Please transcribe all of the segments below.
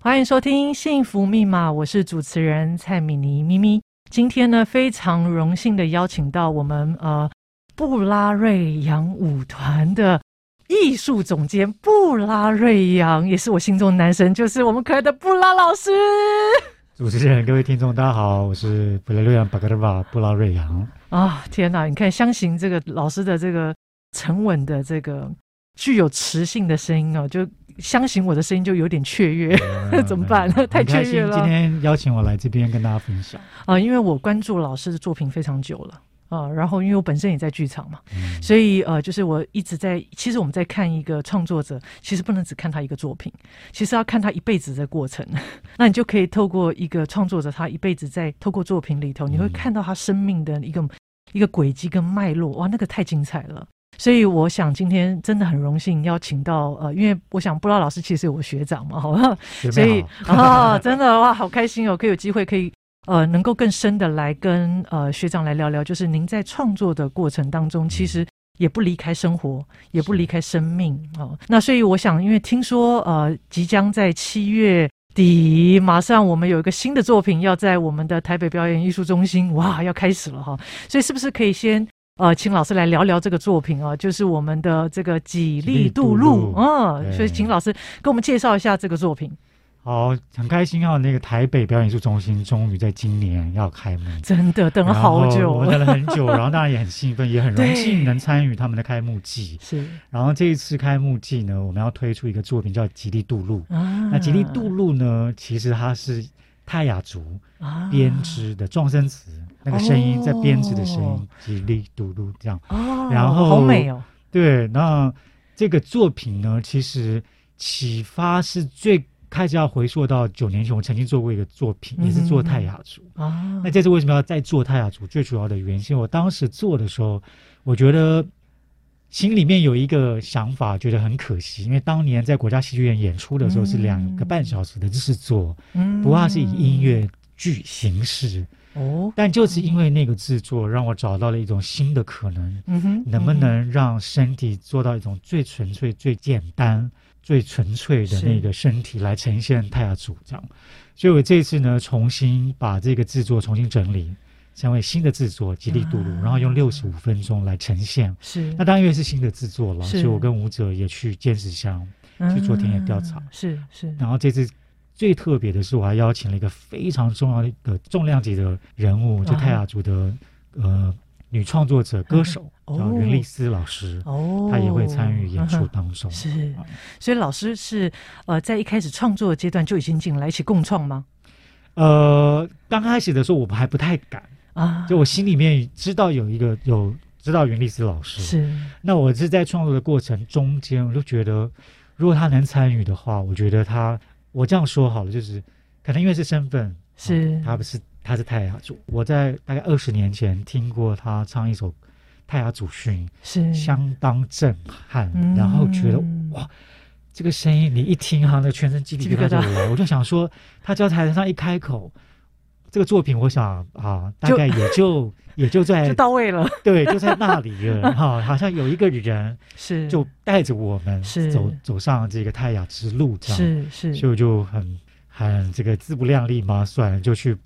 欢迎收听《幸福密码》，我是主持人蔡米妮咪咪。今天呢，非常荣幸的邀请到我们呃布拉瑞扬舞团的艺术总监布拉瑞扬，也是我心中的男神，就是我们可爱的布拉老师。主持人、各位听众，大家好，我是布拉瑞扬巴格德瓦布拉瑞扬。啊，天哪！你看，相信这个老师的这个沉稳的这个具有磁性的声音哦，就。相信我的声音就有点雀跃，嗯、怎么办？嗯、太雀跃了。今天邀请我来这边跟大家分享啊、呃，因为我关注老师的作品非常久了啊、呃，然后因为我本身也在剧场嘛，嗯、所以呃，就是我一直在。其实我们在看一个创作者，其实不能只看他一个作品，其实要看他一辈子的过程。那你就可以透过一个创作者，他一辈子在透过作品里头，你会看到他生命的一个、嗯、一个轨迹跟脉络。哇，那个太精彩了。所以我想今天真的很荣幸邀请到呃，因为我想布拉老师其实有我学长嘛，好吧，所以啊，真的哇，好开心哦，可以有机会可以呃，能够更深的来跟呃学长来聊聊，就是您在创作的过程当中，其实也不离开生活，也不离开生命哦。那所以我想，因为听说呃，即将在七月底，马上我们有一个新的作品要在我们的台北表演艺术中心哇要开始了哈，所以是不是可以先？呃，请老师来聊聊这个作品啊，就是我们的这个几利渡路，嗯，所以请老师给我们介绍一下这个作品。好，很开心啊，那个台北表演艺术中心终于在今年要开幕，真的等了好久，我们等了很久，然后当然也很兴奋，也很荣幸能参与他们的开幕季。是，然后这一次开幕季呢，我们要推出一个作品叫《吉利渡路》啊。那吉利渡路呢，其实它是泰雅族编织的状声词。那个声音在编织的声音，几利渡路这样。哦，然后好美哦。对，那这个作品呢，其实启发是最开始要回溯到九年前，我曾经做过一个作品，也是做泰雅族。啊，那这次为什么要再做泰雅族？最主要的原因，是我当时做的时候，我觉得心里面有一个想法，觉得很可惜，因为当年在国家戏剧院演出的时候是两个半小时的制作，嗯，不过它是以音乐剧形式。哦，但就是因为那个制作，让我找到了一种新的可能。嗯哼，能不能让身体做到一种最纯粹、最简单、最纯粹的那个身体来呈现泰雅族这样？所以我这次呢，重新把这个制作重新整理，成为新的制作《吉利杜鲁》，然后用六十五分钟来呈现。是，那当然因为是新的制作了，所以我跟舞者也去坚持乡去做田野调查。是是，然后这次。最特别的是，我还邀请了一个非常重要的一个重量级的人物，就泰雅族的呃女创作者、歌手，叫云丽斯老师。哦，她也会参与演出 当中。是，所以老师是呃在一开始创作的阶段就已经进来一起共创吗？呃，刚开始的时候我们还不太敢啊，就我心里面知道有一个有知道云丽斯老师是，那我是在创作的过程中间，我就觉得如果他能参与的话，我觉得他。我这样说好了，就是可能因为是身份，是、哦、他不是他是泰雅族。我在大概二十年前听过他唱一首泰雅祖训，是相当震撼，嗯、然后觉得哇，这个声音你一听哈，那个全身鸡皮疙瘩就来。我就想说，他只要台上一开口，这个作品，我想啊，大概也就。也就在就到位了，对，就在那里了哈，好像有一个人是就带着我们走走上这个太雅之路这样，是是，所以我就很很这个自不量力嘛，算了，就去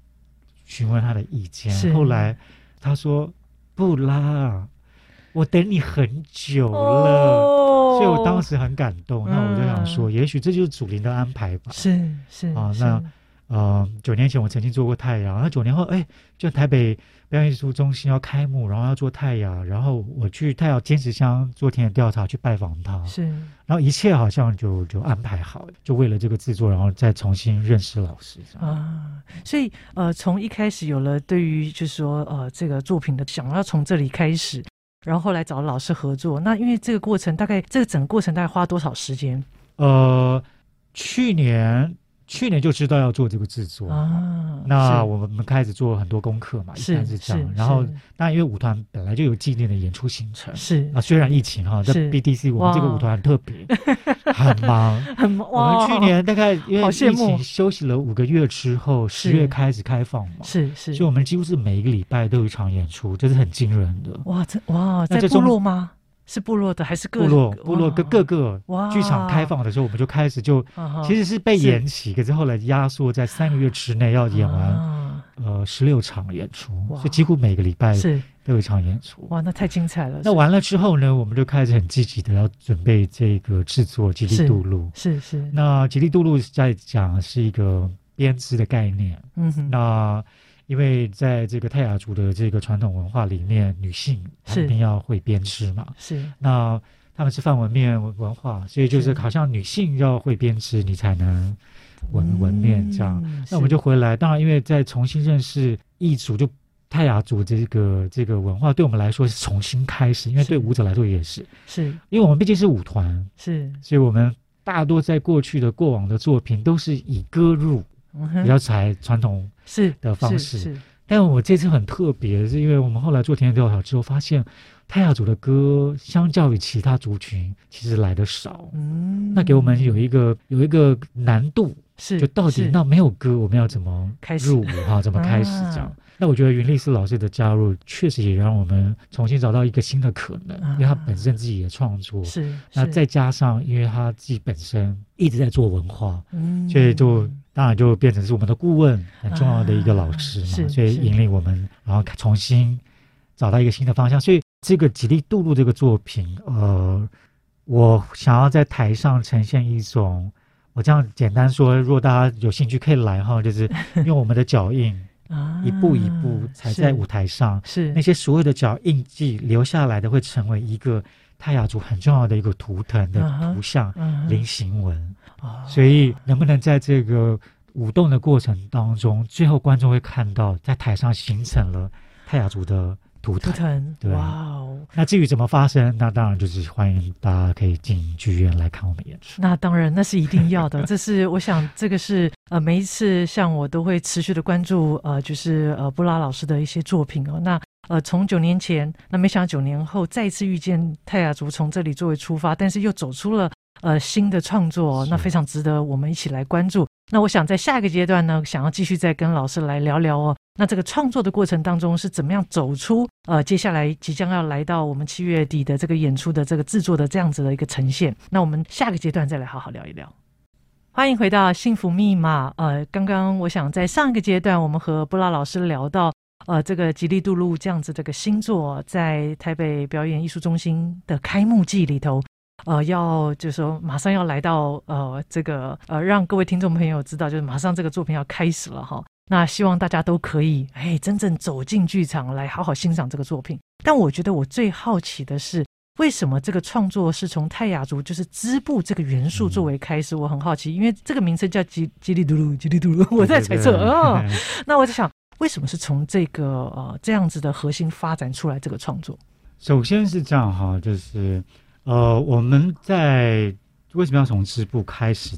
询问他的意见。后来他说：“布拉，我等你很久了。”所以我当时很感动。那我就想说，也许这就是祖灵的安排吧。是是啊，那呃，九年前我曾经做过泰雅，那九年后哎，就台北。表演艺术中心要开幕，然后要做太阳，然后我去太阳尖石乡做田野调查，去拜访他。是，然后一切好像就就安排好，就为了这个制作，然后再重新认识老师。啊，所以呃，从一开始有了对于就是说呃这个作品的想要从这里开始，然后后来找老师合作。那因为这个过程大概这个整个过程大概花多少时间？呃，去年。去年就知道要做这个制作。啊，那我们开始做很多功课嘛，是是这样。然后，当然因为舞团本来就有纪念的演出行程，是。啊，虽然疫情哈，在 BDC 我们这个舞团很特别，很忙，很忙。我们去年大概因为疫情休息了五个月之后，十月开始开放嘛，是是，所以我们几乎是每一个礼拜都有一场演出，这是很惊人的。哇，这哇，在部落吗？是部落的还是各部落？部落各各个剧场开放的时候，我们就开始就其实是被延期，可是后来压缩在三个月之内要演完呃十六场演出，所以几乎每个礼拜是都有一场演出。哇，那太精彩了！那完了之后呢，我们就开始很积极的要准备这个制作《吉利杜路》。是是。那《吉利杜路》在讲是一个编织的概念。嗯哼。那因为在这个泰雅族的这个传统文化里面，女性一定要会编织嘛。是。那他们是范文面文化，所以就是好像女性要会编织，你才能纹纹面这样。那我们就回来，当然因为在重新认识异族，就泰雅族这个这个文化，对我们来说是重新开始，因为对舞者来说也是。是。因为我们毕竟是舞团，是，所以我们大多在过去的过往的作品都是以歌入。比较采传统是的方式，是，是，是。但我这次很特别，是因为我们后来做田野调查之后，发现泰雅族的歌相较于其他族群，其实来的少。嗯，那给我们有一个有一个难度，是就到底那没有歌，我们要怎么入伍哈？怎么开始这样？啊那我觉得云丽斯老师的加入，确实也让我们重新找到一个新的可能，因为他本身自己也创作，是。那再加上，因为他自己本身一直在做文化，嗯，所以就当然就变成是我们的顾问，很重要的一个老师嘛，所以引领我们，然后重新找到一个新的方向。所以这个《吉利杜路》这个作品，呃，我想要在台上呈现一种，我这样简单说，如果大家有兴趣可以来哈，就是 用我们的脚印。一步一步踩在舞台上，是，是那些所有的脚印记留下来的，会成为一个泰雅族很重要的一个图腾的图像菱形纹。所以，能不能在这个舞动的过程当中，最后观众会看到在台上形成了泰雅族的。图腾，对，哇哦！那至于怎么发生，那当然就是欢迎大家可以进剧院来看我们演出。那当然，那是一定要的。这是我想，这个是呃，每一次像我都会持续的关注呃，就是呃布拉老师的一些作品哦。那呃，从九年前，那没想到九年后再一次遇见泰雅族，从这里作为出发，但是又走出了呃新的创作，那非常值得我们一起来关注。那我想在下一个阶段呢，想要继续再跟老师来聊聊哦。那这个创作的过程当中是怎么样走出呃，接下来即将要来到我们七月底的这个演出的这个制作的这样子的一个呈现？那我们下个阶段再来好好聊一聊。欢迎回到幸福密码。呃，刚刚我想在上一个阶段，我们和布拉老师聊到呃，这个吉利杜路这样子这个新作在台北表演艺术中心的开幕季里头，呃，要就是说马上要来到呃这个呃，让各位听众朋友知道，就是马上这个作品要开始了哈。那希望大家都可以哎，真正走进剧场来好好欣赏这个作品。但我觉得我最好奇的是，为什么这个创作是从泰雅族就是织布这个元素作为开始？我很好奇，因为这个名称叫吉吉利嘟噜，吉利嘟噜，我在猜测啊。那我在想，为什么是从这个呃这样子的核心发展出来这个创作？首先是这样哈，就是呃我们在为什么要从织布开始？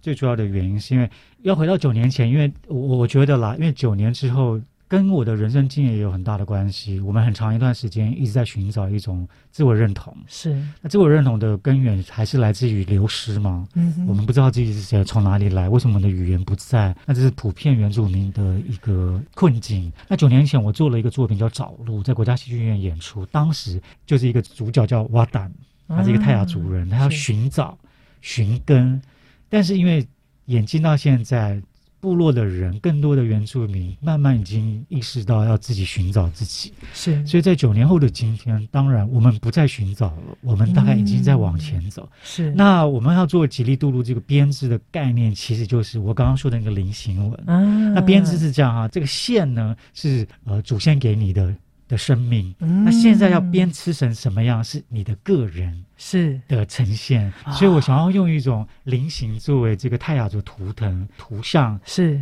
最主要的原因是因为要回到九年前，因为我我觉得啦，因为九年之后跟我的人生经验也有很大的关系。我们很长一段时间一直在寻找一种自我认同，是那自我认同的根源还是来自于流失嘛？嗯哼，我们不知道自己是谁，从哪里来，为什么我们的语言不在？那这是普遍原住民的一个困境。那九年前我做了一个作品叫《找路》，在国家戏剧院演出，当时就是一个主角叫瓦旦，他是一个泰雅族人，他要寻找寻根。但是因为演进到现在，部落的人更多的原住民慢慢已经意识到要自己寻找自己，是。所以在九年后的今天，当然我们不再寻找了，我们大概已经在往前走。嗯、是。那我们要做吉利杜路这个编织的概念，其实就是我刚刚说的那个菱形纹。嗯、啊。那编织是这样啊，这个线呢是呃祖先给你的。的生命，那现在要编织成什么样？是你的个人是的呈现，所以我想要用一种菱形作为这个泰雅族图腾图像是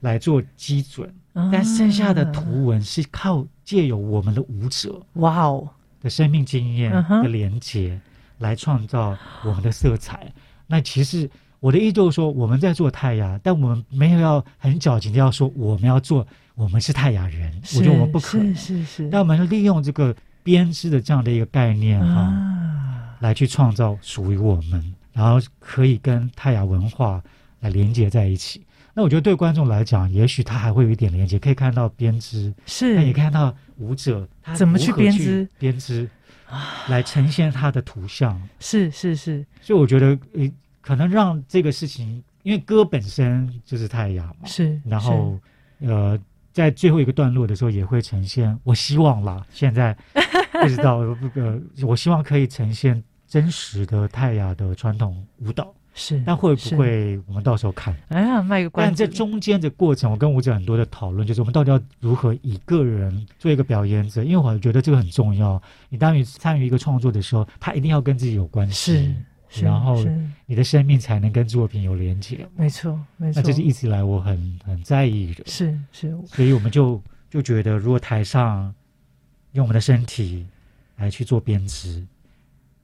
来做基准，但剩下的图文是靠借由我们的舞者哇哦的生命经验的连接来创造我们的色彩。那其实我的意思就是说，我们在做太阳，但我们没有要很矫情的要说我们要做。我们是泰雅人，我觉得我们不可能。是是是。那我们利用这个编织的这样的一个概念哈，啊、来去创造属于我们，然后可以跟泰雅文化来连接在一起。那我觉得对观众来讲，也许他还会有一点连接，可以看到编织，是，那也看到舞者他怎么去编织编织。来呈现他的图像。是是是，所以我觉得，呃，可能让这个事情，因为歌本身就是泰雅嘛，是，然后呃，在最后一个段落的时候也会呈现。我希望啦，现在 不知道，呃，我希望可以呈现真实的泰雅的传统舞蹈。是，那会不会我们到时候看？哎呀，卖个关子。但这中间的过程，我跟舞者很多的讨论，就是我们到底要如何以个人做一个表演者？因为我觉得这个很重要。你当你参与一个创作的时候，他一定要跟自己有关系，是然后你的生命才能跟作品有连接。没错，没错。那这是一直以来我很很在意的。是是，所以我们就就觉得，如果台上用我们的身体来去做编织，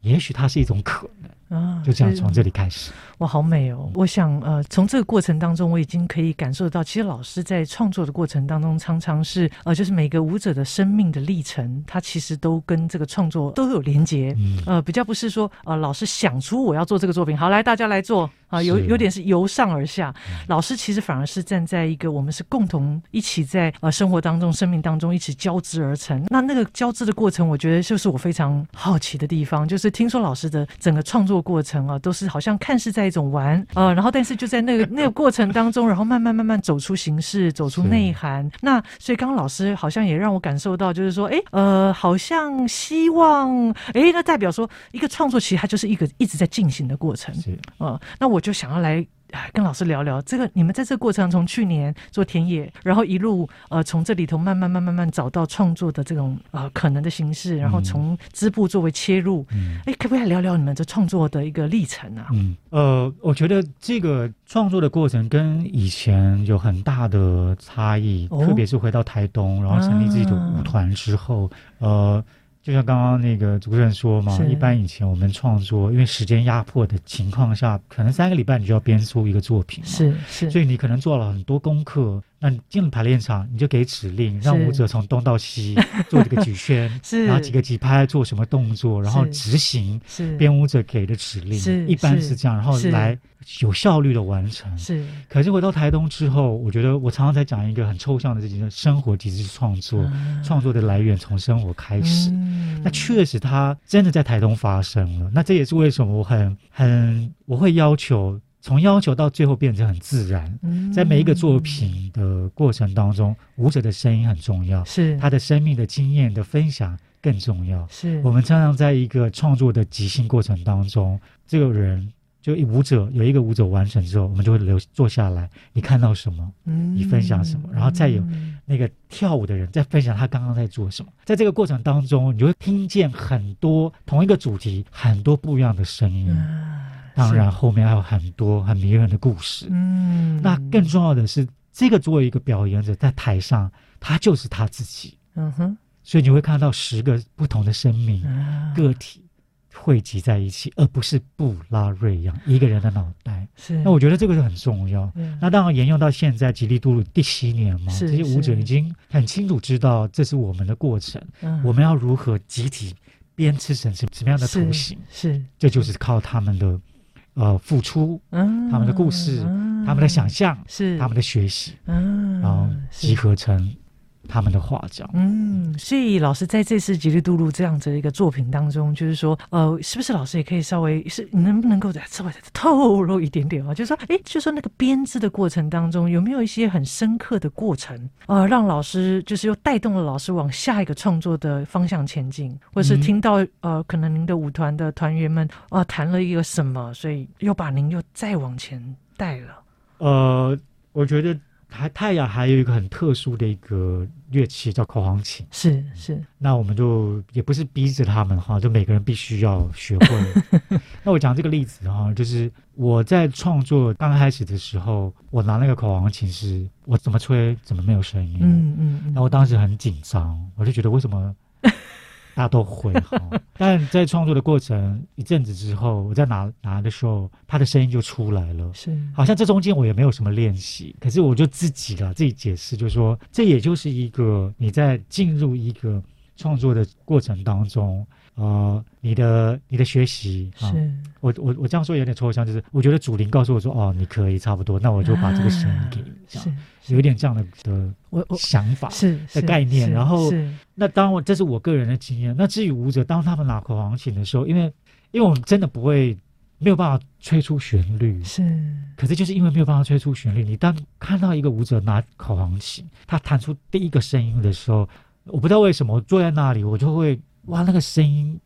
也许它是一种可能。啊，就这样从这里开始，哇，好美哦！我想，呃，从这个过程当中，我已经可以感受到，其实老师在创作的过程当中，常常是，呃，就是每个舞者的生命的历程，它其实都跟这个创作都有连接。嗯，呃，比较不是说，呃，老师想出我要做这个作品，好，来大家来做啊，有有点是由上而下。老师其实反而是站在一个我们是共同一起在呃生活当中、生命当中一起交织而成。那那个交织的过程，我觉得就是我非常好奇的地方，就是听说老师的整个创作。过程啊，都是好像看似在一种玩呃，然后但是就在那个 那个过程当中，然后慢慢慢慢走出形式，走出内涵。那所以刚刚老师好像也让我感受到，就是说，哎，呃，好像希望，哎，那代表说一个创作其实它就是一个一直在进行的过程。是啊，呃，那我就想要来。跟老师聊聊这个，你们在这个过程从去年做田野，然后一路呃从这里头慢慢慢慢慢找到创作的这种呃可能的形式，然后从织布作为切入，哎、嗯，可不可以来聊聊你们这创作的一个历程啊？嗯，呃，我觉得这个创作的过程跟以前有很大的差异，哦、特别是回到台东，然后成立自己的舞团之后，啊、呃。就像刚刚那个主持人说嘛，一般以前我们创作，因为时间压迫的情况下，可能三个礼拜你就要编出一个作品，是是，所以你可能做了很多功课。那你进了排练场，你就给指令，让舞者从东到西 做这个举圈，是然后几个几拍做什么动作，然后执行编舞者给的指令，是一般是这样，然后来有效率的完成。是，可是回到台东之后，我觉得我常常在讲一个很抽象的事情：生活其实是创作，啊、创作的来源从生活开始。嗯、那确实，它真的在台东发生了。那这也是为什么我很很我会要求。从要求到最后变成很自然，在每一个作品的过程当中，舞者的声音很重要，是他的生命的经验的分享更重要。是我们常常在一个创作的即兴过程当中，这个人就舞者有一个舞者完成之后，我们就会留坐下来，你看到什么？你分享什么？然后再有那个跳舞的人在分享他刚刚在做什么。在这个过程当中，你就会听见很多同一个主题很多不一样的声音。当然，后面还有很多很迷人的故事。嗯，那更重要的是，这个作为一个表演者在台上，他就是他自己。嗯哼，所以你会看到十个不同的生命、啊、个体汇集在一起，而不是布拉瑞扬一个人的脑袋。是，那我觉得这个是很重要。嗯、那当然沿用到现在，吉利杜鲁第七年嘛，这些舞者已经很清楚知道这是我们的过程，嗯、我们要如何集体编织成什什么样的图形？是，是这就是靠他们的。呃，付出，嗯，他们的故事，嗯、他们的想象，是他们的学习，嗯，然后集合成。他们的画脚，嗯，所以老师在这次《吉利杜鲁》这样子的一个作品当中，就是说，呃，是不是老师也可以稍微是，能不能够再稍微再透露一点点啊？就是说，哎，就是说那个编织的过程当中，有没有一些很深刻的过程，呃，让老师就是又带动了老师往下一个创作的方向前进，或是听到呃，可能您的舞团的团员们啊、呃、谈了一个什么，所以又把您又再往前带了。呃，我觉得。还泰雅还有一个很特殊的一个乐器叫口簧琴，是是。那我们就也不是逼着他们哈，就每个人必须要学会。那我讲这个例子哈，就是我在创作刚开始的时候，我拿那个口簧琴是，我怎么吹怎么没有声音，嗯嗯。然后我当时很紧张，我就觉得为什么？大家都会哈，但在创作的过程一阵子之后，我在拿拿的时候，他的声音就出来了。是，好像这中间我也没有什么练习，可是我就自己了自己解释，就是说这也就是一个你在进入一个创作的过程当中，呃，你的你的学习啊，是我我我这样说有点抽象，就是我觉得主灵告诉我说，哦，你可以差不多，那我就把这个声音给你，这样有一点这样的的我我想法是的概念。然后，那当我这是我个人的经验。那至于舞者，当他们拿口簧琴的时候，因为因为我们真的不会没有办法吹出旋律，是，可是就是因为没有办法吹出旋律，你当看到一个舞者拿口簧琴，他弹出第一个声音的时候，我不知道为什么，我坐在那里，我就会。哇，那个声音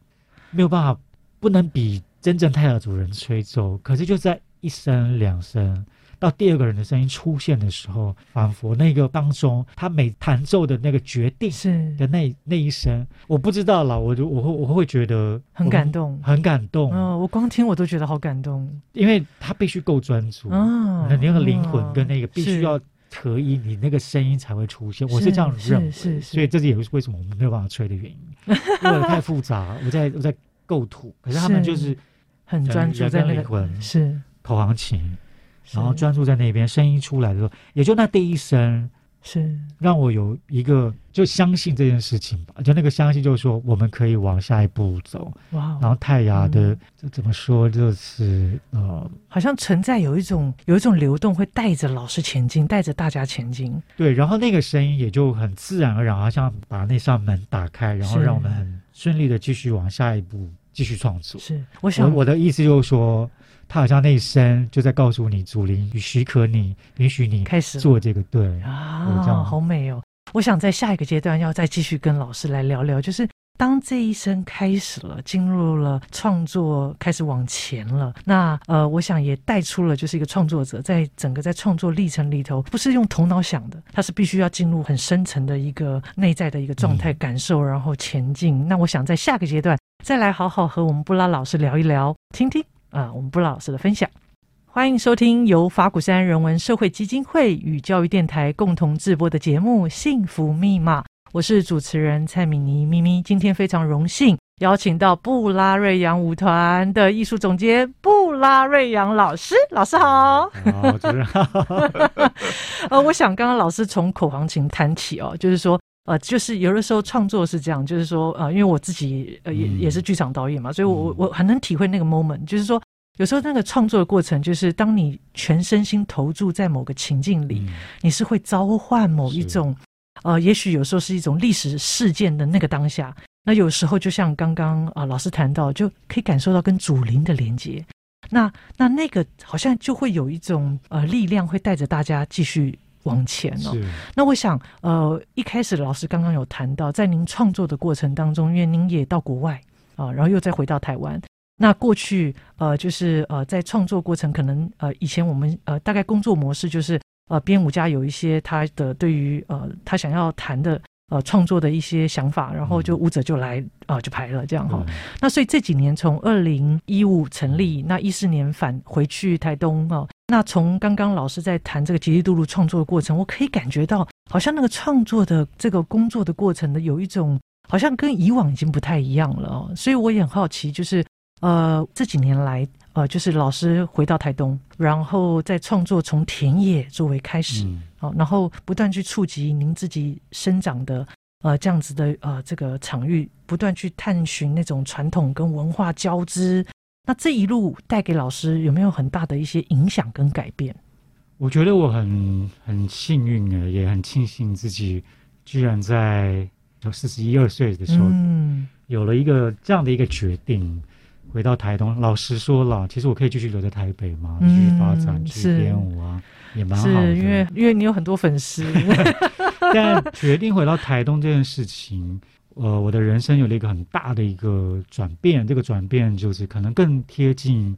没有办法，不能比真正泰雅族人吹奏。可是就在一声两声，到第二个人的声音出现的时候，仿佛那个当中他每弹奏的那个决定是的那那一声，我不知道了，我就我会我会觉得很感动，很感动。嗯、哦，我光听我都觉得好感动，因为他必须够专注，嗯、哦，那个灵魂跟那个必须要。可以，你那个声音才会出现。我是这样认为，是是，所以这是也是为什么我们没有办法吹的原因，因为太复杂。我在我在构图，可是他们就是很专注在那个是口簧琴，然后专注在那边，声音出来的时候，也就那第一声。是让我有一个就相信这件事情吧，就那个相信就是说我们可以往下一步走。哇！然后泰雅的怎么说就是呃，好像存在有一种有一种流动会带着老师前进，带着大家前进。对，然后那个声音也就很自然而然，好像把那扇门打开，然后让我们很顺利的继续往下一步继续创作。是，我想我，我的意思就是说。他好像那一声就在告诉你，祖灵许可你，允许你开始做这个，对啊，这样好美哦！我想在下一个阶段要再继续跟老师来聊聊，就是当这一生开始了，进入了创作，开始往前了。那呃，我想也带出了，就是一个创作者在整个在创作历程里头，不是用头脑想的，他是必须要进入很深层的一个内在的一个状态感受，然后前进。嗯、那我想在下个阶段再来好好和我们布拉老师聊一聊，听听。啊，我们布拉老师的分享，欢迎收听由法鼓山人文社会基金会与教育电台共同制播的节目《幸福密码》，我是主持人蔡敏妮咪咪。今天非常荣幸邀请到布拉瑞扬舞团的艺术总监布拉瑞扬老师，老师好。好，主持人好。呃，我想刚刚老师从口簧琴谈起哦，就是说。呃，就是有的时候创作是这样，就是说，呃，因为我自己呃也也是剧场导演嘛，所以我我很能体会那个 moment，就是说，有时候那个创作的过程，就是当你全身心投注在某个情境里，你是会召唤某一种，呃，也许有时候是一种历史事件的那个当下，那有时候就像刚刚啊老师谈到，就可以感受到跟祖灵的连接，那那那个好像就会有一种呃力量会带着大家继续。往前哦，那我想，呃，一开始老师刚刚有谈到，在您创作的过程当中，因为您也到国外啊，然后又再回到台湾。那过去，呃，就是呃，在创作过程，可能呃，以前我们呃，大概工作模式就是，呃，编舞家有一些他的对于呃，他想要谈的。呃，创作的一些想法，然后就舞者就来啊、呃，就排了这样哈。嗯、那所以这几年从二零一五成立，那一四年返回去台东啊。那从刚刚老师在谈这个吉利杜路创作的过程，我可以感觉到，好像那个创作的这个工作的过程呢，有一种好像跟以往已经不太一样了哦。所以我也很好奇，就是呃这几年来。呃，就是老师回到台东，然后在创作从田野作为开始，然后不断去触及您自己生长的呃这样子的呃这个场域，不断去探寻那种传统跟文化交织。那这一路带给老师有没有很大的一些影响跟改变？我觉得我很很幸运的，也很庆幸自己居然在四十一二岁的时候，嗯，有了一个这样的一个决定。回到台东，老实说了，其实我可以继续留在台北嘛，继续发展，继续编舞啊，也蛮好的。因为因为你有很多粉丝。但决定回到台东这件事情，呃，我的人生有了一个很大的一个转变。这个转变就是可能更贴近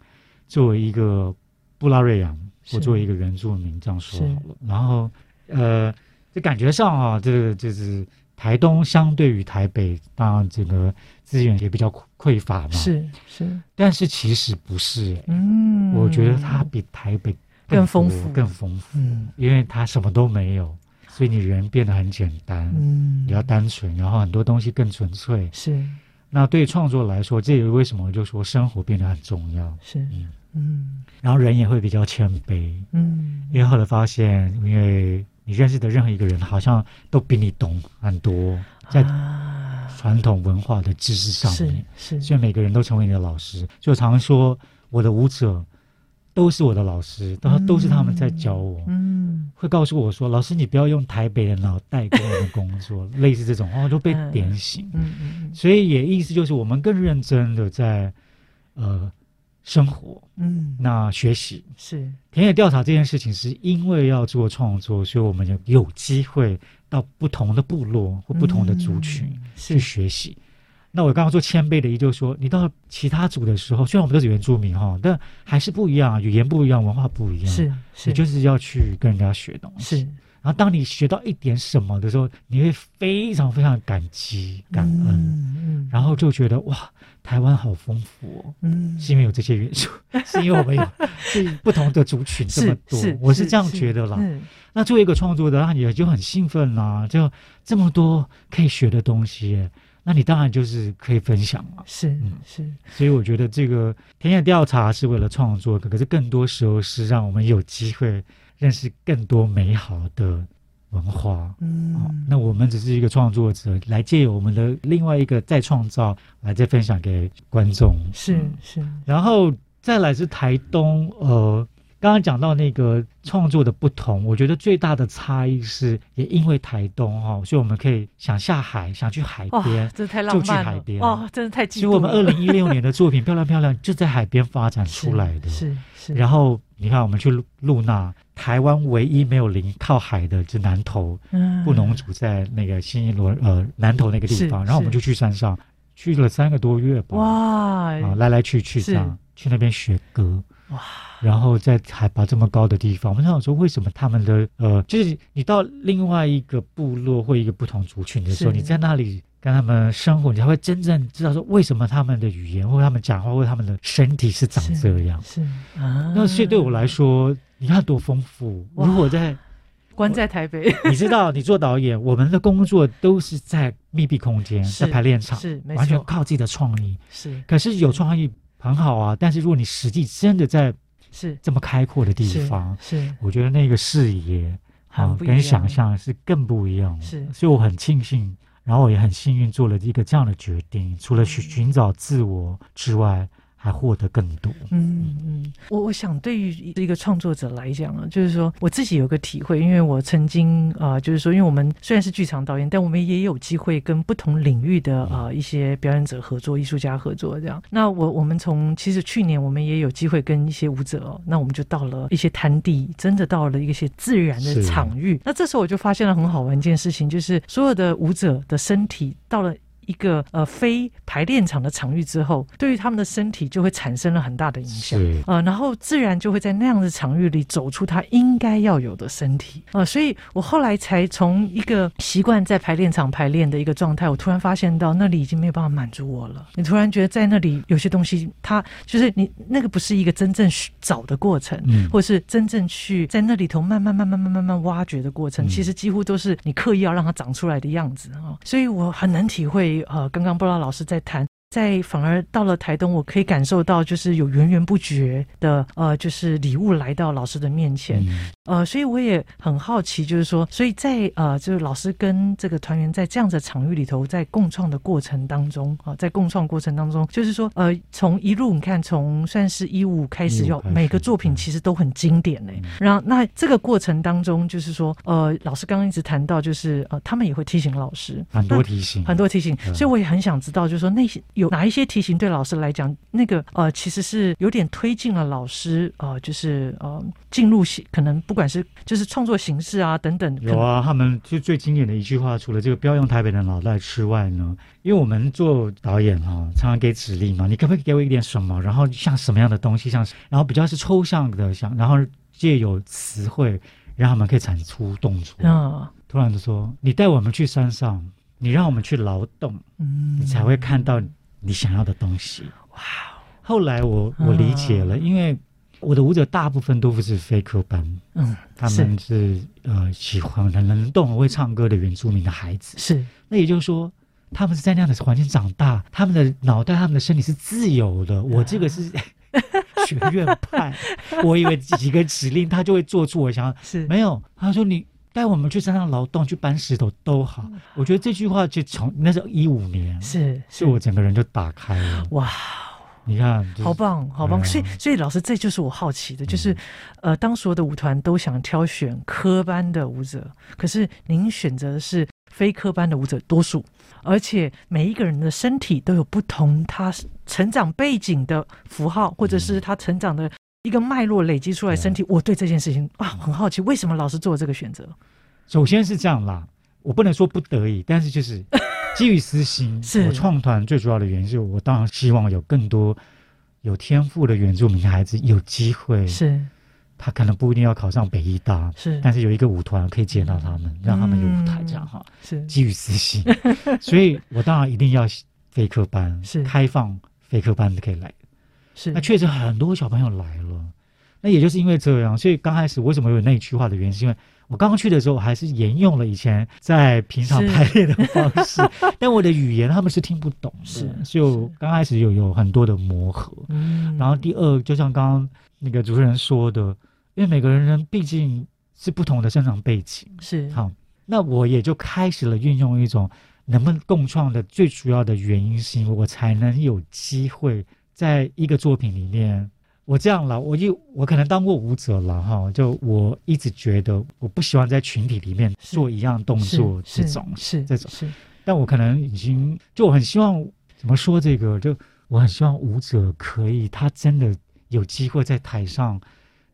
作为一个布拉瑞扬，或作为一个原住民这样说好了。然后，呃，这感觉上啊，这个就是。台东相对于台北，当然这个资源也比较匮乏嘛。是是，但是其实不是、欸，嗯，我觉得它比台北更丰富，更丰富。嗯，因为它什么都没有，所以你人变得很简单，嗯，比较单纯，然后很多东西更纯粹。是，那对创作来说，这也为什么就说生活变得很重要。是，嗯嗯，然后人也会比较谦卑，嗯，因为后来发现，因为。你认识的任何一个人，好像都比你懂很多，在传统文化的知识上面，是，所以每个人都成为你的老师。就常说，我的舞者都是我的老师，都都是他们在教我。嗯，会告诉我说，老师你不要用台北的脑袋跟我们工作，类似这种哦都被点醒。嗯嗯，所以也意思就是我们更认真的在呃。生活，嗯，那学习是田野调查这件事情，是因为要做创作，所以我们就有机会到不同的部落或不同的族群去学习。嗯、那我刚刚做谦卑的意思就是说，你到其他组的时候，虽然我们都是原住民哈，但还是不一样，语言不一样，文化不一样，是，是你就是要去跟人家学东西。是，然后当你学到一点什么的时候，你会非常非常感激、感恩，嗯嗯、然后就觉得哇。台湾好丰富哦，嗯，是因为有这些元素，是因为我们有是不同的族群这么多，我是这样觉得啦。那作为一个创作者，那你就很兴奋啦，就这么多可以学的东西，那你当然就是可以分享嘛。是，嗯，是，所以我觉得这个田野调查是为了创作，可是更多时候是让我们有机会认识更多美好的。文化，嗯、哦，那我们只是一个创作者，来借由我们的另外一个再创造，来再分享给观众，是是，然后再来是台东，呃。刚刚讲到那个创作的不同，我觉得最大的差异是，也因为台东哈，所以我们可以想下海，想去海边，这太浪漫了，就去海边。哦，真的太。其实我们二零一六年的作品《漂亮漂亮》就在海边发展出来的，是是。然后你看，我们去露娜，台湾唯一没有临靠海的，就南投，布农族在那个新一轮呃南投那个地方，然后我们就去山上，去了三个多月吧，哇，啊来来去去这样，去那边学歌。哇！然后在海拔这么高的地方，我们想说，为什么他们的呃，就是你到另外一个部落或一个不同族群的时候，你在那里跟他们生活，你才会真正知道说，为什么他们的语言或他们讲话或他们的身体是长这样。是，是啊，那所以对我来说，你看多丰富。如果在关在台北，你知道，你做导演，我们的工作都是在密闭空间，在排练场，是完全靠自己的创意。是，可是有创意。很好啊，但是如果你实际真的在是这么开阔的地方，是，是我觉得那个视野啊跟想象是更不一样。是，所以我很庆幸，然后我也很幸运做了一个这样的决定，除了寻寻找自我之外。还获得更多。嗯嗯，我我想对于一个创作者来讲啊，就是说我自己有个体会，因为我曾经啊、呃，就是说，因为我们虽然是剧场导演，但我们也有机会跟不同领域的啊、呃、一些表演者合作、艺术家合作这样。那我我们从其实去年我们也有机会跟一些舞者哦，那我们就到了一些滩地，真的到了一些自然的场域。那这时候我就发现了很好玩一件事情，就是所有的舞者的身体到了。一个呃非排练场的场域之后，对于他们的身体就会产生了很大的影响，是。呃，然后自然就会在那样的场域里走出他应该要有的身体，呃，所以我后来才从一个习惯在排练场排练的一个状态，我突然发现到那里已经没有办法满足我了。你突然觉得在那里有些东西，它就是你那个不是一个真正找的过程，嗯，或是真正去在那里头慢慢慢慢慢慢慢挖掘的过程，其实几乎都是你刻意要让它长出来的样子啊，所以我很能体会。呃，刚刚布拉老师在谈。在反而到了台东，我可以感受到，就是有源源不绝的呃，就是礼物来到老师的面前，嗯、呃，所以我也很好奇，就是说，所以在呃，就是老师跟这个团员在这样的场域里头，在共创的过程当中啊、呃，在共创过程当中，就是说，呃，从一路你看，从算是一五开始，要每个作品其实都很经典嘞。嗯、然后那这个过程当中，就是说，呃，老师刚刚一直谈到，就是呃，他们也会提醒老师。很多提醒，很多提醒，所以我也很想知道，就是说那些有。有哪一些题型对老师来讲，那个呃，其实是有点推进了老师呃，就是呃，进入形，可能不管是就是创作形式啊等等。有啊，他们就最经典的一句话，除了这个不要用台北的脑袋之外呢，因为我们做导演哈、啊，常常给指令嘛，你可不可以给我一点什么？然后像什么样的东西，像然后比较是抽象的，像然后借有词汇，让他们可以产出动作。嗯，突然就说，你带我们去山上，你让我们去劳动，嗯，你才会看到。你想要的东西，哇！后来我我理解了，因为我的舞者大部分都不是非科班，嗯，他们是呃喜欢很能动、会唱歌的原住民的孩子，是。那也就是说，他们是在那样的环境长大，他们的脑袋、他们的身体是自由的。我这个是 学院派，我以为几个指令他就会做出我想要，是没有。他说你。带我们去山上劳动，去搬石头都好。我觉得这句话就从那时候一五年，是，是我整个人就打开了。哇，你看，好棒，好棒。所以，所以老师，这就是我好奇的，就是，呃，当所有的舞团都想挑选科班的舞者，可是您选择的是非科班的舞者多数，而且每一个人的身体都有不同，他成长背景的符号，或者是他成长的。一个脉络累积出来身体，我对这件事情啊很好奇，为什么老师做这个选择？首先是这样啦，我不能说不得已，但是就是 基于私心。是我创团最主要的原因是我当然希望有更多有天赋的原住民孩子有机会，是他可能不一定要考上北医大，是但是有一个舞团可以接到他们，嗯、让他们有舞台这样哈。是基于私心，所以我当然一定要非科班，是开放非科班的可以来。是，那确实很多小朋友来了，那也就是因为这样，所以刚开始为什么有内驱化的原因，是因为我刚刚去的时候，我还是沿用了以前在平常排练的方式，但我的语言他们是听不懂的，是，就刚开始有有很多的磨合。嗯，然后第二，就像刚刚那个主持人说的，因为每个人人毕竟是不同的生长背景，是。好，那我也就开始了运用一种能不能共创的最主要的原因，是因为我才能有机会。在一个作品里面，我这样了，我就我可能当过舞者了哈，就我一直觉得我不喜欢在群体里面做一样动作，这种是这种是，但我可能已经就我很希望怎么说这个，就我很希望舞者可以他真的有机会在台上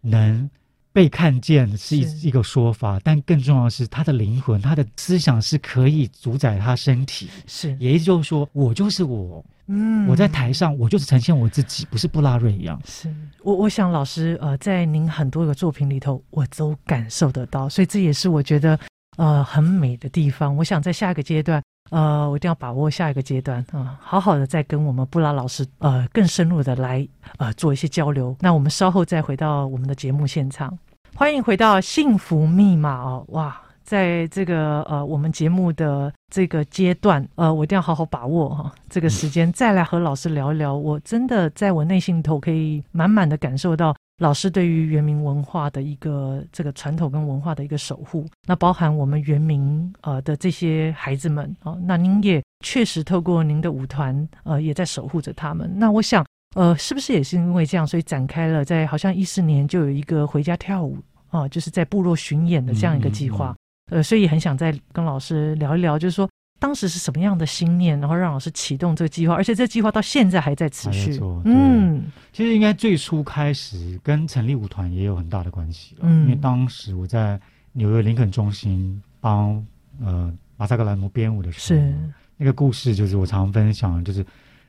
能。被看见是一一个说法，但更重要的是他的灵魂，他的思想是可以主宰他身体。是，也就是说，我就是我。嗯，我在台上，我就是呈现我自己，不是布拉瑞一样。是我，我想老师呃，在您很多个作品里头，我都感受得到，所以这也是我觉得呃很美的地方。我想在下一个阶段。呃，我一定要把握下一个阶段啊，呃，好好的再跟我们布拉老师呃更深入的来呃做一些交流。那我们稍后再回到我们的节目现场，欢迎回到幸福密码哦，哇，在这个呃我们节目的这个阶段，呃，我一定要好好把握哈，这个时间再来和老师聊一聊。我真的在我内心头可以满满的感受到。老师对于原民文化的一个这个传统跟文化的一个守护，那包含我们原民呃的这些孩子们啊，那您也确实透过您的舞团呃也在守护着他们。那我想呃是不是也是因为这样，所以展开了在好像一四年就有一个回家跳舞啊，就是在部落巡演的这样一个计划。呃，所以很想再跟老师聊一聊，就是说。当时是什么样的心念，然后让老师启动这个计划，而且这计划到现在还在持续。嗯，其实应该最初开始跟成立舞团也有很大的关系。嗯，因为当时我在纽约林肯中心帮呃马萨格兰姆编舞的时候，是那个故事就是我常常分享，就是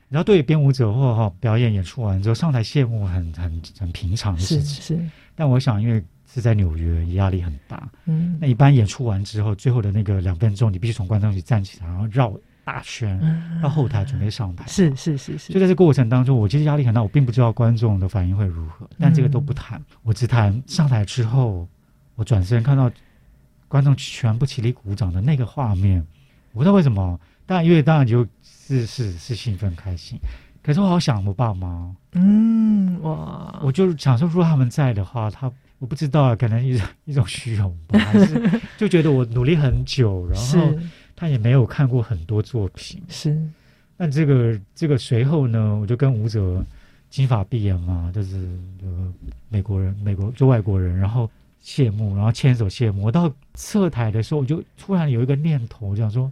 然后对于编舞者或哈表演演出完之后上台谢幕很很很平常的事情。是，是但我想因为。是在纽约，压力很大。嗯，那一般演出完之后，最后的那个两分钟，你必须从观众席站起来，然后绕大圈到后台准备上台。是是是是。就在这过程当中，我其实压力很大，我并不知道观众的反应会如何，但这个都不谈，我只谈上台之后，我转身看到观众全部起立鼓掌的那个画面，我不知道为什么，但因为当然就是是是兴奋开心，可是我好想我爸妈。嗯哇，我就想说，如果他们在的话，他。我不知道啊，可能一种 一种虚荣吧，还是 就觉得我努力很久，然后他也没有看过很多作品。是，那这个这个随后呢，我就跟舞者金发碧眼嘛，就是呃美国人，美国就外国人，然后谢幕，然后牵手谢幕。我到侧台的时候，我就突然有一个念头，我想说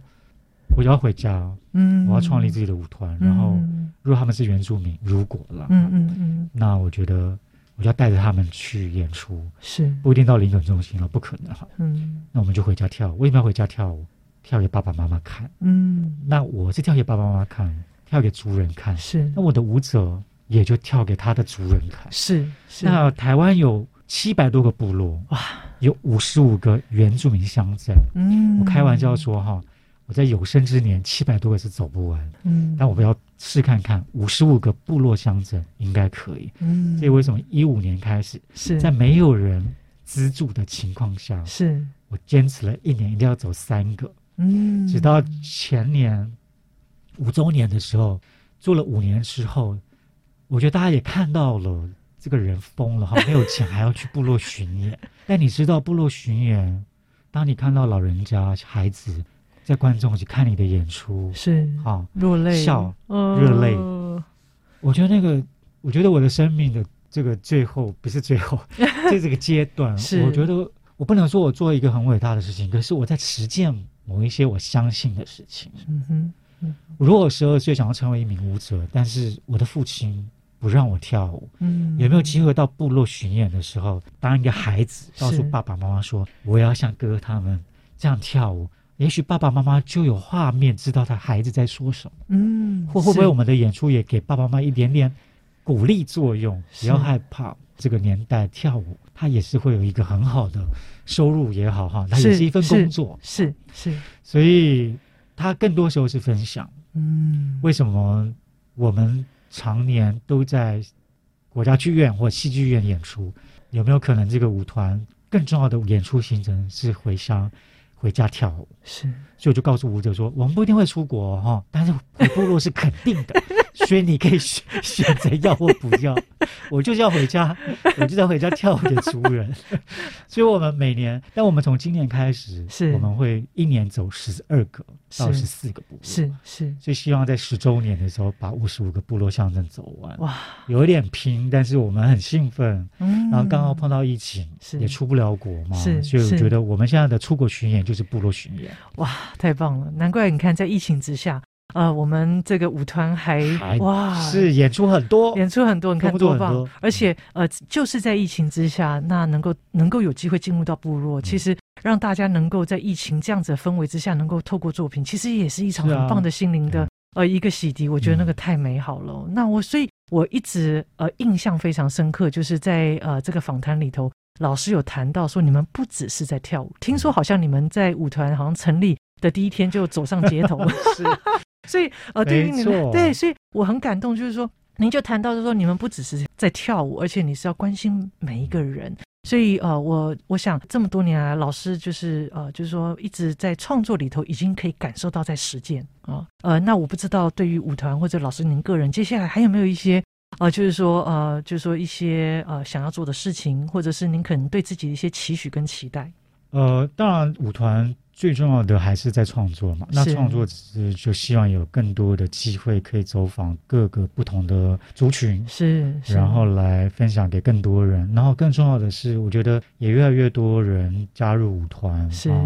我要回家，嗯，我要创立自己的舞团，然后如果他们是原住民，如果了，嗯嗯嗯，那我觉得。我就要带着他们去演出，是不一定到林肯中心了，不可能哈。嗯，那我们就回家跳舞。为什么要回家跳舞？跳给爸爸妈妈看。嗯，那我是跳给爸爸妈妈看，跳给族人看。是，那我的舞者也就跳给他的族人看。是，是。那台湾有七百多个部落，哇，有五十五个原住民乡镇。嗯，我开玩笑说哈。我在有生之年，七百多个是走不完。嗯，但我不要试看看，五十五个部落乡镇应该可以。嗯，所以为什么一五年开始是在没有人资助的情况下，是我坚持了一年，一定要走三个。嗯，直到前年五周年的时候，做了五年之后，我觉得大家也看到了，这个人疯了哈，没有钱还要去部落巡演。但你知道部落巡演？当你看到老人家、孩子在观众席看你的演出，是好落泪、笑、热泪，我觉得那个，我觉得我的生命的这个最后不是最后，在这个阶段，是我觉得我不能说我做一个很伟大的事情，可是我在实践某一些我相信的事情。嗯哼，嗯我如果十二岁想要成为一名舞者，但是我的父亲。不让我跳舞，嗯，有没有机会到部落巡演的时候，当一个孩子告诉爸爸妈妈说：“我要像哥哥他们这样跳舞。”也许爸爸妈妈就有画面，知道他孩子在说什么，嗯，或会不会我们的演出也给爸爸妈妈一点点鼓励作用？不要害怕，这个年代跳舞，它也是会有一个很好的收入也好哈，它也是一份工作，是是，是，所以它更多时候是分享。嗯，为什么我们？常年都在国家剧院或戏剧院演出，有没有可能这个舞团更重要的演出行程是回乡回家跳舞？是，所以我就告诉舞者说，我们不一定会出国哈，但是回部落是肯定的。所以你可以选选择要或不要，我就是要回家，我就要回家跳舞的族人。所以，我们每年，但我们从今年开始，是我们会一年走十二个到十四个部落，是是。所以，希望在十周年的时候把五十五个部落乡镇走完。哇，有一点拼，但是我们很兴奋。嗯，然后刚好碰到疫情，是也出不了国嘛，是。所以我觉得我们现在的出国巡演就是部落巡演。哇，太棒了！难怪你看，在疫情之下。呃，我们这个舞团还，还哇，是演出很多，演出很多，你看多棒！而且呃，就是在疫情之下，那能够能够有机会进入到部落，嗯，其实让大家能够在疫情这样子的氛围之下，能够透过作品，其实也是一场很棒的心灵的，啊，呃一个洗涤。我觉得那个太美好了。嗯，那我所以我一直呃印象非常深刻，就是在呃这个访谈里头，老师有谈到说，你们不只是在跳舞，听说好像你们在舞团好像成立的第一天就走上街头。是。所以，呃，对于你们，对，所以我很感动，就是说，您就谈到，就是说，你们不只是在跳舞，而且你是要关心每一个人。所以，呃，我我想这么多年来，老师就是，呃，就是说，一直在创作里头，已经可以感受到在实践啊。呃，那我不知道，对于舞团或者老师您个人，接下来还有没有一些，呃，就是说，呃，就是说一些呃想要做的事情，或者是您可能对自己的一些期许跟期待。呃，当然，舞团。最重要的还是在创作嘛，那创作是就希望有更多的机会可以走访各个不同的族群，是，是，然后来分享给更多人。然后更重要的是，我觉得也越来越多人加入舞团。是，啊，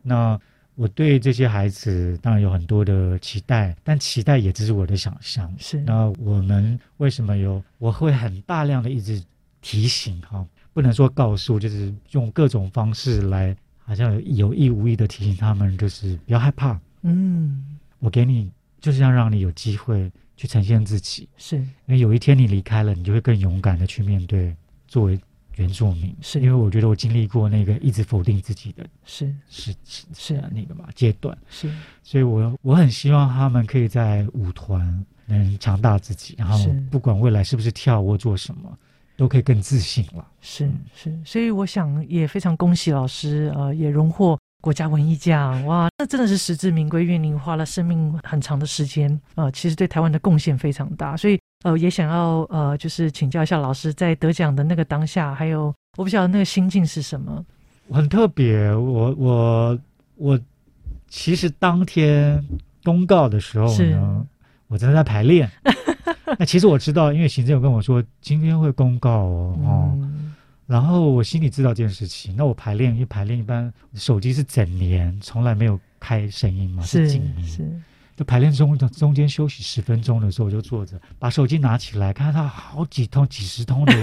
那我对这些孩子当然有很多的期待，但期待也只是我的想象。是，那我们为什么有？我会很大量的一直提醒哈，不能说告诉，就是用各种方式来。好像有有意无意的提醒他们，就是不要害怕。嗯，我给你，就是要让你有机会去呈现自己。是，因为有一天你离开了，你就会更勇敢的去面对作为原住民。是，因为我觉得我经历过那个一直否定自己的，是是是是那个嘛阶段。是，所以我我很希望他们可以在舞团能强大自己，然后不管未来是不是跳或做什么。都可以更自信了，是是，所以我想也非常恭喜老师，呃，也荣获国家文艺奖，哇，那真的是实至名归，因为您花了生命很长的时间，呃，其实对台湾的贡献非常大，所以呃，也想要呃，就是请教一下老师，在得奖的那个当下，还有我不晓得那个心境是什么，很特别，我我我其实当天公告的时候呢，是我正在排练。那其实我知道，因为行政有跟我说今天会公告哦，哦、嗯，然后我心里知道这件事情。那我排练，一排练一般手机是整年从来没有开声音嘛，是静音。是，就排练中中间休息十分钟的时候，我就坐着把手机拿起来，看到他好几通、几十通的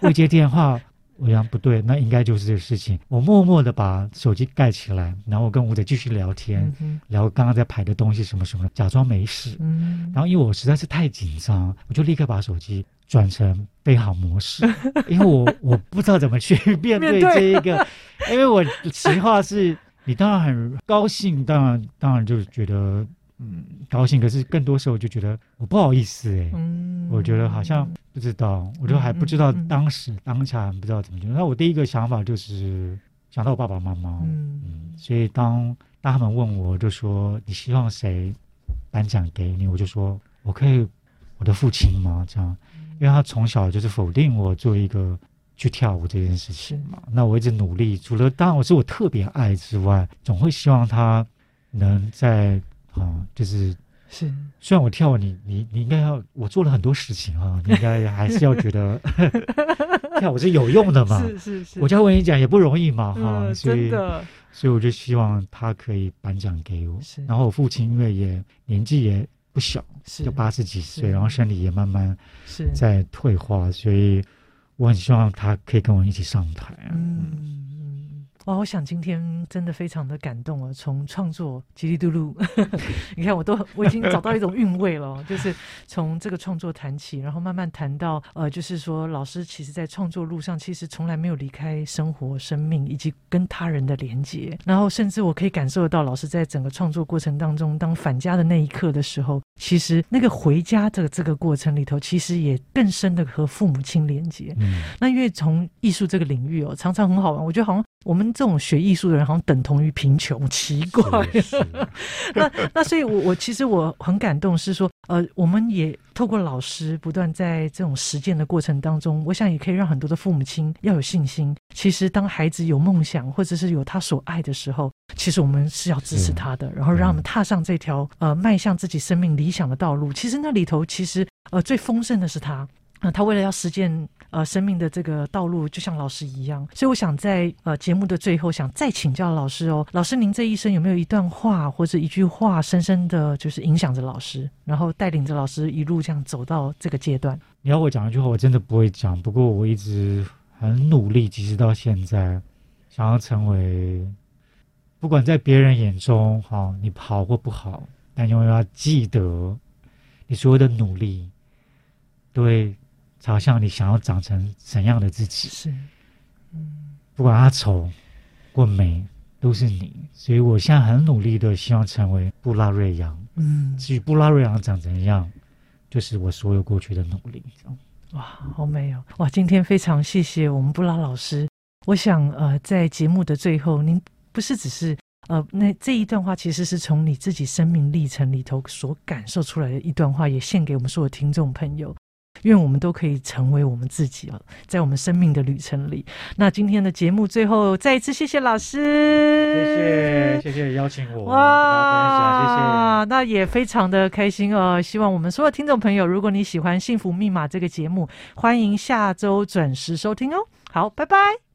未接电话。我想不对，那应该就是这个事情。我默默的把手机盖起来，然后我跟舞者继续聊天，嗯、聊刚刚在排的东西什么什么，假装没事。嗯，然后因为我实在是太紧张，我就立刻把手机转成备好模式，因为我我不知道怎么去 面对这一个，因为我实话是，你当然很高兴，当然当然就是觉得。嗯，高兴，可是更多时候就觉得我不好意思哎、欸，嗯，我觉得好像不知道，我就还不知道当时、嗯、当下不知道怎么觉得。那我第一个想法就是想到我爸爸妈妈，嗯，嗯，所以当当他们问我，就说你希望谁颁奖给你，我就说我可以我的父亲吗？这样，因为他从小就是否定我做一个去跳舞这件事情嘛。那我一直努力，除了当然我是我特别爱之外，总会希望他能在啊，就是是。虽然我跳舞，你你你应该要我做了很多事情啊，你应该还是要觉得 跳舞是有用的嘛。是是是，我这样跟你讲也不容易嘛哈、嗯，所以所以我就希望他可以颁奖给我。然后我父亲因为也年纪也不小，就八十几岁，然后身体也慢慢在退化，所以我很希望他可以跟我一起上台。嗯。哇，我想今天真的非常的感动啊！从创作叽里嘟噜，你看我都我已经找到一种韵味了，就是从这个创作谈起，然后慢慢谈到呃，就是说老师其实在创作路上其实从来没有离开生活、生命以及跟他人的连接，然后甚至我可以感受得到老师在整个创作过程当中，当返家的那一刻的时候，其实那个回家的这个过程里头，其实也更深的和父母亲连接。嗯，那因为从艺术这个领域哦，常常很好玩，我觉得好像。我们这种学艺术的人，好像等同于贫穷，奇怪。那那所以我，我我其实我很感动，是说，呃，我们也透过老师不断在这种实践的过程当中，我想也可以让很多的父母亲要有信心。其实，当孩子有梦想或者是有他所爱的时候，其实我们是要支持他的，然后让他们踏上这条呃迈向自己生命理想的道路。其实那里头，其实呃最丰盛的是他。那、呃、他为了要实践呃生命的这个道路，就像老师一样，所以我想在呃节目的最后，想再请教老师哦，老师您这一生有没有一段话或者一句话，深深的就是影响着老师，然后带领着老师一路这样走到这个阶段？你要我讲一句话，我真的不会讲。不过我一直很努力，其实到现在，想要成为，不管在别人眼中哈，你好或不好，但永远要记得，你所有的努力，对。朝向你想要长成怎样的自己是，嗯，不管他丑或美，都是你。所以我现在很努力的希望成为布拉瑞扬，嗯，至于布拉瑞扬长怎样，就是我所有过去的努力。哇，好美哦！哇，今天非常谢谢我们布拉老师。我想，呃，在节目的最后，您不是只是呃，那这一段话其实是从你自己生命历程里头所感受出来的一段话，也献给我们所有听众朋友。愿我们都可以成为我们自己哦，在我们生命的旅程里。那今天的节目最后再一次谢谢老师，谢谢谢谢邀请我，哇，谢谢。那也非常的开心哦。希望我们所有听众朋友，如果你喜欢《幸福密码》这个节目，欢迎下周准时收听哦。好，拜拜。